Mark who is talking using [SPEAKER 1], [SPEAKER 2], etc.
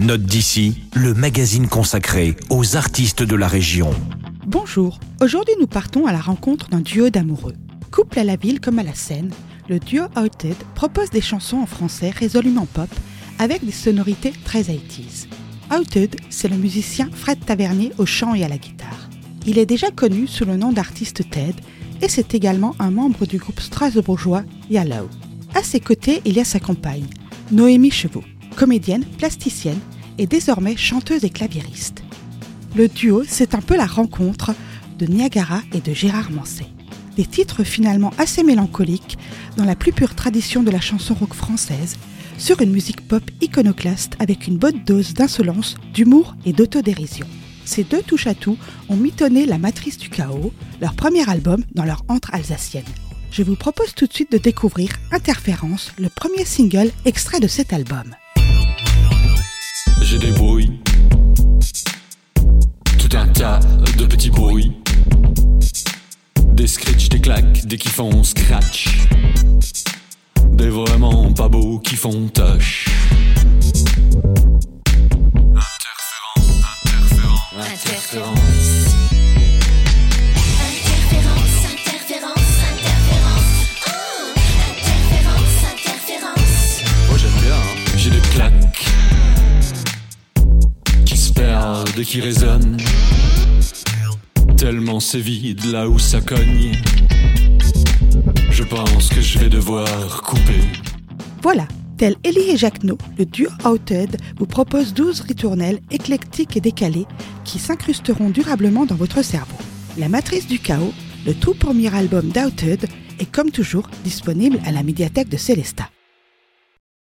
[SPEAKER 1] Note d'ici, le magazine consacré aux artistes de la région.
[SPEAKER 2] Bonjour, aujourd'hui nous partons à la rencontre d'un duo d'amoureux. Couple à la ville comme à la scène, le duo Outed propose des chansons en français résolument pop avec des sonorités très 80s. Outed, c'est le musicien Fred Tavernier au chant et à la guitare. Il est déjà connu sous le nom d'artiste Ted et c'est également un membre du groupe strasbourgeois Yellow. À ses côtés, il y a sa compagne, Noémie Chevaux comédienne, plasticienne et désormais chanteuse et claviériste. Le duo, c'est un peu la rencontre de Niagara et de Gérard Manset. Des titres finalement assez mélancoliques dans la plus pure tradition de la chanson rock française, sur une musique pop iconoclaste avec une bonne dose d'insolence, d'humour et d'autodérision. Ces deux touche-à-tout ont mitonné La Matrice du Chaos, leur premier album dans leur antre alsacienne. Je vous propose tout de suite de découvrir Interférence, le premier single extrait de cet album
[SPEAKER 3] j'ai des bruits. Tout un tas de petits bruits. Des scratch, des claques, des qui font scratch. Des vraiment pas beaux qui font. Interférence, interférence, interférence.
[SPEAKER 2] Voilà, tel Ellie et Jacquenot, le duo Outed vous propose 12 ritournelles éclectiques et décalées qui s'incrusteront durablement dans votre cerveau. La matrice du chaos, le tout premier album d'Outed, est comme toujours disponible à la médiathèque de Célesta.